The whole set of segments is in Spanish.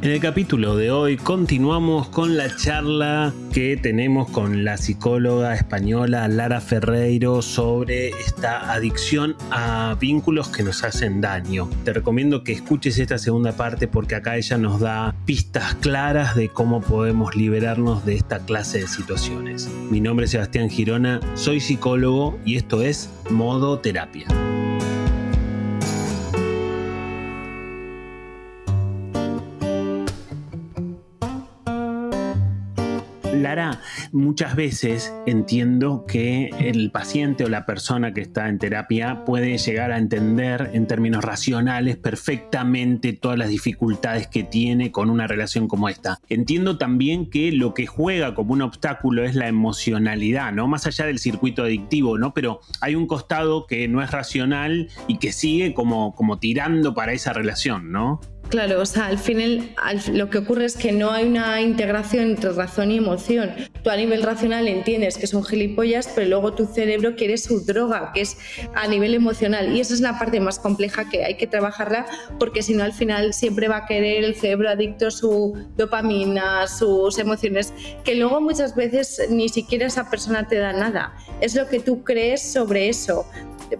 En el capítulo de hoy continuamos con la charla que tenemos con la psicóloga española Lara Ferreiro sobre esta adicción a vínculos que nos hacen daño. Te recomiendo que escuches esta segunda parte porque acá ella nos da pistas claras de cómo podemos liberarnos de esta clase de situaciones. Mi nombre es Sebastián Girona, soy psicólogo y esto es Modo Terapia. Muchas veces entiendo que el paciente o la persona que está en terapia puede llegar a entender en términos racionales perfectamente todas las dificultades que tiene con una relación como esta. Entiendo también que lo que juega como un obstáculo es la emocionalidad, ¿no? Más allá del circuito adictivo, ¿no? Pero hay un costado que no es racional y que sigue como, como tirando para esa relación, ¿no? Claro, o sea, al final lo que ocurre es que no hay una integración entre razón y emoción. Tú a nivel racional entiendes que son gilipollas, pero luego tu cerebro quiere su droga, que es a nivel emocional. Y esa es la parte más compleja que hay que trabajarla, porque si no al final siempre va a querer el cerebro adicto su dopamina, sus emociones, que luego muchas veces ni siquiera esa persona te da nada. Es lo que tú crees sobre eso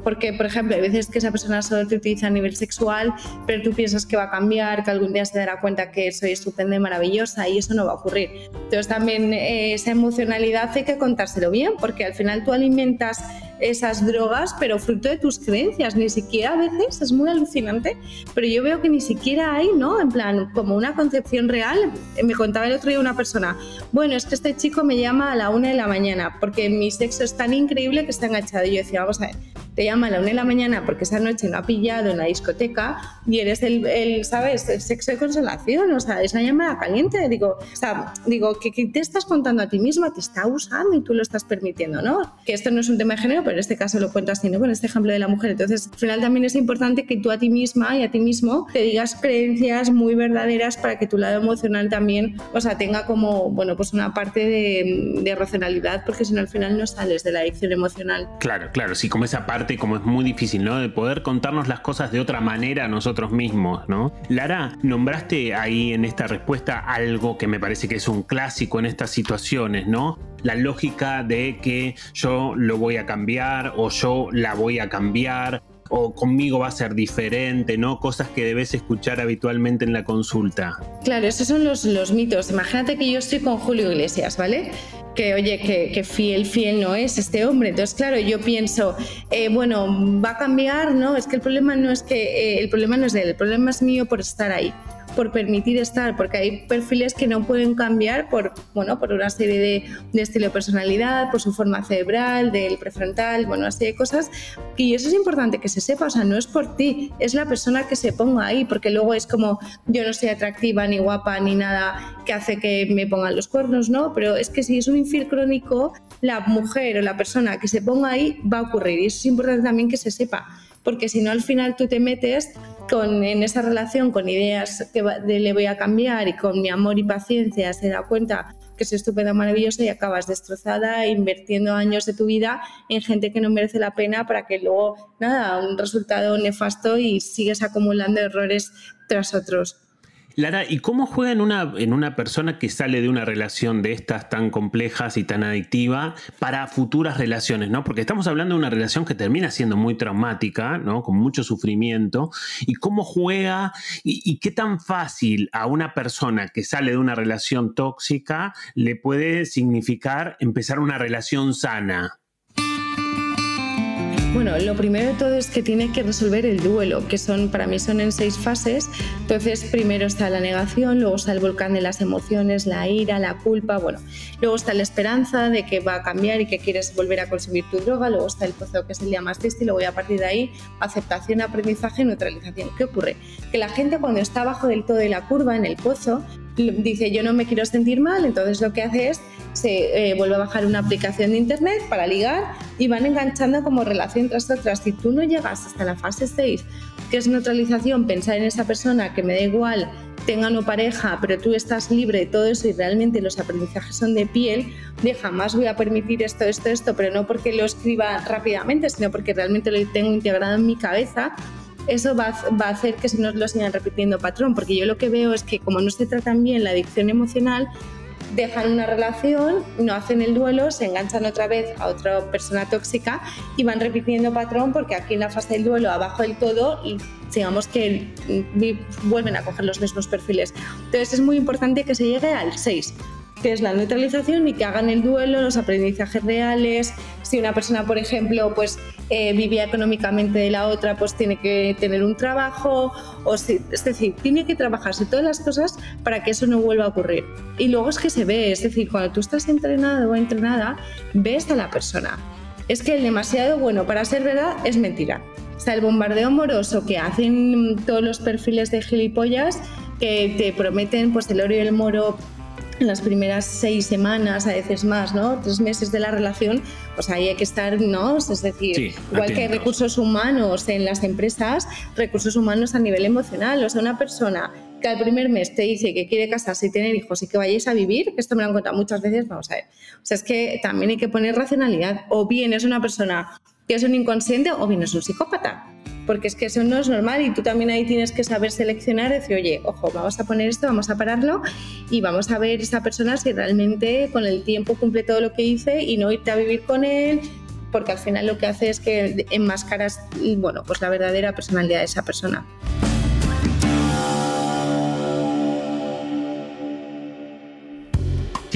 porque, por ejemplo, hay veces que esa persona solo te utiliza a nivel sexual, pero tú piensas que va a cambiar, que algún día se dará cuenta que soy estupenda y maravillosa y eso no va a ocurrir. Entonces también eh, esa emocionalidad hay que contárselo bien, porque al final tú alimentas esas drogas, pero fruto de tus creencias, ni siquiera a veces es muy alucinante, pero yo veo que ni siquiera hay, ¿no? En plan, como una concepción real. Me contaba el otro día una persona, bueno, es que este chico me llama a la una de la mañana porque mi sexo es tan increíble que está enganchado. Y yo decía, vamos a ver, te llama a la una de la mañana porque esa noche no ha pillado en la discoteca y eres el, ¿sabes?, el sexo de consolación, o sea, esa llamada caliente. Digo, o sea, digo, ¿qué, te estás contando a ti misma? Te está usando y tú lo estás permitiendo, ¿no? Que esto no es un tema de género, en este caso lo cuento así, ¿no? Con este ejemplo de la mujer. Entonces, al final también es importante que tú a ti misma y a ti mismo te digas creencias muy verdaderas para que tu lado emocional también, o sea, tenga como, bueno, pues una parte de, de racionalidad, porque si no al final no sales de la adicción emocional. Claro, claro, sí, como esa parte como es muy difícil, ¿no? De poder contarnos las cosas de otra manera a nosotros mismos, ¿no? Lara, nombraste ahí en esta respuesta algo que me parece que es un clásico en estas situaciones, ¿no? La lógica de que yo lo voy a cambiar o yo la voy a cambiar o conmigo va a ser diferente, ¿no? Cosas que debes escuchar habitualmente en la consulta. Claro, esos son los, los mitos. Imagínate que yo estoy con Julio Iglesias, ¿vale? que oye, que, fiel, fiel no es este hombre. Entonces, claro, yo pienso, eh, bueno, va a cambiar, ¿no? Es que el problema no es que, eh, el problema no es de él, el problema es mío por estar ahí por permitir estar, porque hay perfiles que no pueden cambiar por, bueno, por una serie de, de estilo de personalidad, por su forma cerebral, del prefrontal, bueno, una serie de cosas. Y eso es importante que se sepa, o sea, no es por ti, es la persona que se ponga ahí, porque luego es como yo no soy atractiva ni guapa ni nada que hace que me pongan los cuernos, ¿no? Pero es que si es un infiel crónico, la mujer o la persona que se ponga ahí va a ocurrir. Y eso es importante también que se sepa, porque si no al final tú te metes con, en esa relación con ideas que de, le voy a cambiar y con mi amor y paciencia se da cuenta que es estupenda, maravillosa y acabas destrozada invirtiendo años de tu vida en gente que no merece la pena para que luego, nada, un resultado nefasto y sigues acumulando errores tras otros. Lara, ¿y cómo juega en una, en una persona que sale de una relación de estas tan complejas y tan adictiva para futuras relaciones, ¿no? Porque estamos hablando de una relación que termina siendo muy traumática, ¿no? Con mucho sufrimiento. ¿Y cómo juega y, y qué tan fácil a una persona que sale de una relación tóxica le puede significar empezar una relación sana? Bueno, lo primero de todo es que tiene que resolver el duelo, que son para mí son en seis fases. Entonces, primero está la negación, luego está el volcán de las emociones, la ira, la culpa, bueno, luego está la esperanza de que va a cambiar y que quieres volver a consumir tu droga, luego está el pozo que es el día más triste y luego a partir de ahí aceptación, aprendizaje, neutralización. ¿Qué ocurre? Que la gente cuando está abajo del todo de la curva en el pozo dice yo no me quiero sentir mal, entonces lo que hace es se eh, vuelve a bajar una aplicación de internet para ligar y van enganchando como relación tras otra. Si tú no llegas hasta la fase 6, que es neutralización, pensar en esa persona que me da igual tenga no pareja, pero tú estás libre de todo eso y realmente los aprendizajes son de piel, de jamás voy a permitir esto, esto, esto, pero no porque lo escriba rápidamente, sino porque realmente lo tengo integrado en mi cabeza, eso va, a hacer que se nos lo sigan repitiendo patrón, porque yo lo que veo es que como no se tratan bien la adicción emocional, dejan una relación, no hacen el duelo, se enganchan otra vez a otra persona tóxica y van repitiendo patrón porque aquí en la fase del duelo, abajo del todo, digamos que vuelven a coger los mismos perfiles. Entonces es muy importante que se llegue al 6 que es la neutralización y que hagan el duelo, los aprendizajes reales. Si una persona, por ejemplo, pues eh, vivía económicamente de la otra, pues tiene que tener un trabajo, o si, es decir, tiene que trabajarse todas las cosas para que eso no vuelva a ocurrir. Y luego es que se ve, es decir, cuando tú estás entrenado o entrenada, ves a la persona. Es que el demasiado bueno para ser verdad es mentira. O sea, el bombardeo amoroso que hacen todos los perfiles de gilipollas que te prometen pues el oro y el moro en las primeras seis semanas, a veces más, ¿no? Tres meses de la relación, pues ahí hay que estar, ¿no? Es decir, igual que recursos humanos en las empresas, recursos humanos a nivel emocional. O sea, una persona que al primer mes te dice que quiere casarse y tener hijos y que vayáis a vivir, que esto me lo han contado muchas veces, vamos a ver. O sea, es que también hay que poner racionalidad. O bien es una persona que es un inconsciente o bien es un psicópata porque es que eso no es normal y tú también ahí tienes que saber seleccionar, decir, oye, ojo, vamos a poner esto, vamos a pararlo y vamos a ver esa persona si realmente con el tiempo cumple todo lo que dice y no irte a vivir con él, porque al final lo que hace es que enmascaras, bueno, pues la verdadera personalidad de esa persona.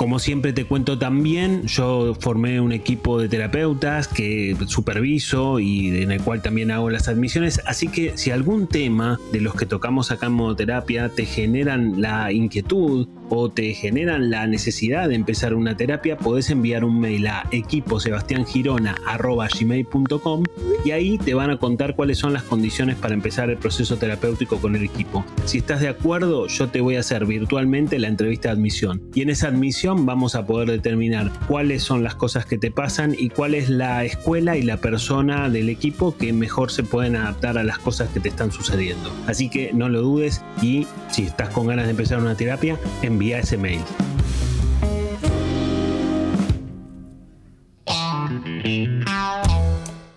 Como siempre te cuento también, yo formé un equipo de terapeutas que superviso y en el cual también hago las admisiones, así que si algún tema de los que tocamos acá en modoterapia te generan la inquietud o te generan la necesidad de empezar una terapia, podés enviar un mail a equiposebastiangirona.gmail.com y ahí te van a contar cuáles son las condiciones para empezar el proceso terapéutico con el equipo. Si estás de acuerdo, yo te voy a hacer virtualmente la entrevista de admisión y en esa admisión vamos a poder determinar cuáles son las cosas que te pasan y cuál es la escuela y la persona del equipo que mejor se pueden adaptar a las cosas que te están sucediendo. Así que no lo dudes y si estás con ganas de empezar una terapia, envía envía ese mail.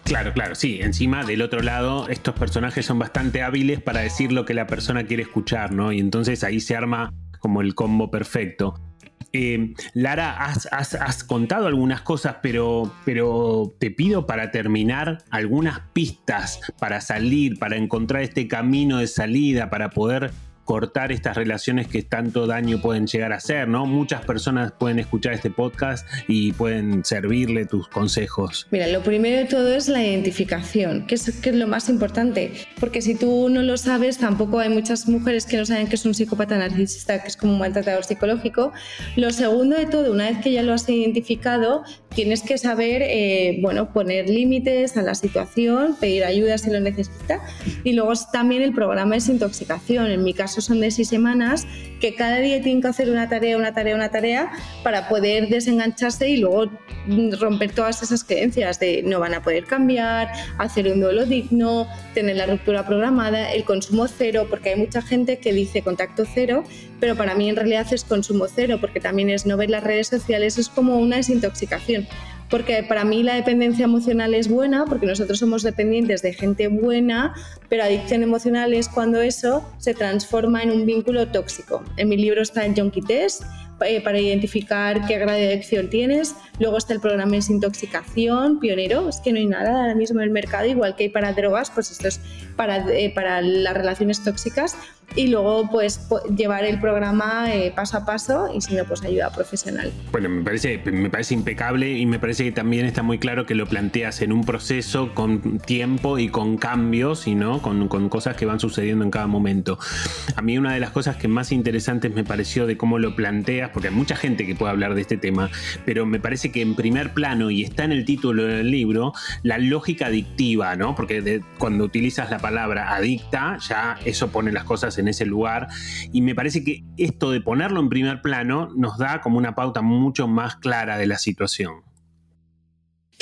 Claro, claro, sí. Encima, del otro lado, estos personajes son bastante hábiles para decir lo que la persona quiere escuchar, ¿no? Y entonces ahí se arma como el combo perfecto. Eh, Lara, has, contado algunas cosas, pero, pero te pido para terminar algunas pistas para salir, para encontrar este camino de salida, para poder cortar estas relaciones que tanto daño pueden llegar a hacer, ¿no? Muchas personas pueden escuchar este podcast y pueden servirle tus consejos. Mira, lo primero de todo es la identificación, que es, que es lo más importante, porque si tú no lo sabes, tampoco hay muchas mujeres que no saben que es un psicópata narcisista, que es como un maltratador psicológico. Lo segundo de todo, una vez que ya lo has identificado, tienes que saber, eh, bueno, poner límites a la situación, pedir ayuda si lo necesita, y luego también el programa de desintoxicación. En mi caso, son de seis semanas, que cada día tienen que hacer una tarea, una tarea, una tarea para poder desengancharse y luego romper todas esas creencias de no van a poder cambiar, hacer un duelo digno, tener la ruptura programada, el consumo cero, porque hay mucha gente que dice contacto cero, pero para mí en realidad es consumo cero, porque también es no ver las redes sociales, es como una desintoxicación porque para mí la dependencia emocional es buena, porque nosotros somos dependientes de gente buena, pero adicción emocional es cuando eso se transforma en un vínculo tóxico. En mi libro está el Junkie Test eh, para identificar qué grado de adicción tienes. Luego está el programa de desintoxicación, pionero, es que no hay nada ahora mismo en el mercado, igual que hay para drogas, pues esto es para, eh, para las relaciones tóxicas y luego pues llevar el programa eh, paso a paso y si no pues ayuda profesional. Bueno, me parece, me parece impecable y me parece que también está muy claro que lo planteas en un proceso con tiempo y con cambios y no con, con cosas que van sucediendo en cada momento. A mí una de las cosas que más interesantes me pareció de cómo lo planteas porque hay mucha gente que puede hablar de este tema, pero me parece que en primer plano, y está en el título del libro, la lógica adictiva, ¿no? Porque cuando utilizas la palabra adicta, ya eso pone las cosas en ese lugar. Y me parece que esto de ponerlo en primer plano nos da como una pauta mucho más clara de la situación.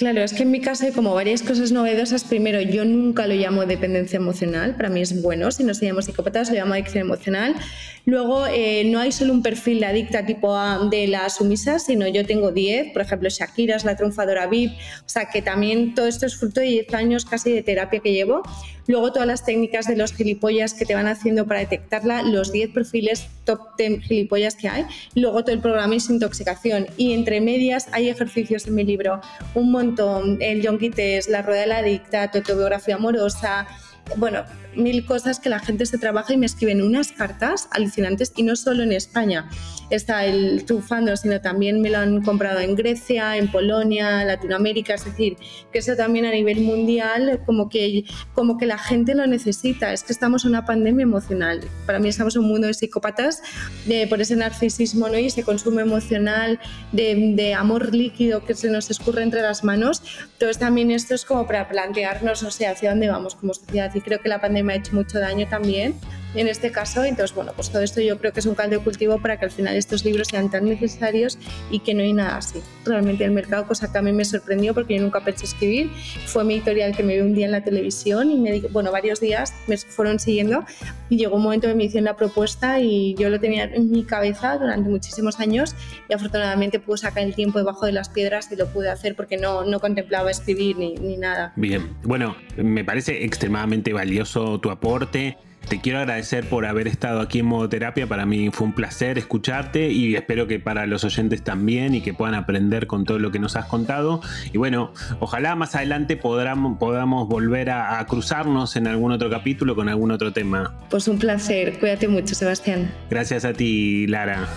Claro, es que en mi caso hay como varias cosas novedosas. Primero, yo nunca lo llamo dependencia emocional, para mí es bueno, si no se llama psicópatas, lo llamo adicción emocional. Luego, eh, no hay solo un perfil de adicta tipo A de la sumisa, sino yo tengo 10, por ejemplo, Shakira es la triunfadora VIP, o sea que también todo esto es fruto de 10 años casi de terapia que llevo. Luego, todas las técnicas de los gilipollas que te van haciendo para detectarla, los 10 perfiles top 10 gilipollas que hay. Luego, todo el programa intoxicación. Y entre medias hay ejercicios en mi libro, un montón. El John es La Rueda de la Adicta, tu autobiografía amorosa. Bueno, mil cosas que la gente se trabaja y me escriben unas cartas alucinantes y no solo en España. Está el trufando, sino también me lo han comprado en Grecia, en Polonia, Latinoamérica, es decir, que eso también a nivel mundial como que, como que la gente lo necesita. Es que estamos en una pandemia emocional. Para mí estamos en un mundo de psicópatas de, por ese narcisismo ¿no? y ese consumo emocional de, de amor líquido que se nos escurre entre las manos. Entonces también esto es como para plantearnos, o sea, hacia dónde vamos como sociedad. Y creo que la pandemia me ha hecho mucho daño también en este caso. Entonces, bueno, pues todo esto yo creo que es un caldo de cultivo para que al final estos libros sean tan necesarios y que no hay nada así. Realmente el mercado, cosa que a mí me sorprendió porque yo nunca pensé escribir, fue mi editorial que me vio un día en la televisión y me dijo, bueno, varios días me fueron siguiendo y llegó un momento que me hicieron la propuesta y yo lo tenía en mi cabeza durante muchísimos años y afortunadamente pude sacar el tiempo debajo de las piedras y lo pude hacer porque no, no contemplaba escribir ni, ni nada. Bien, bueno, me parece extremadamente valioso tu aporte. Te quiero agradecer por haber estado aquí en modo terapia. Para mí fue un placer escucharte y espero que para los oyentes también y que puedan aprender con todo lo que nos has contado. Y bueno, ojalá más adelante podamos, podamos volver a, a cruzarnos en algún otro capítulo con algún otro tema. Pues un placer. Cuídate mucho, Sebastián. Gracias a ti, Lara.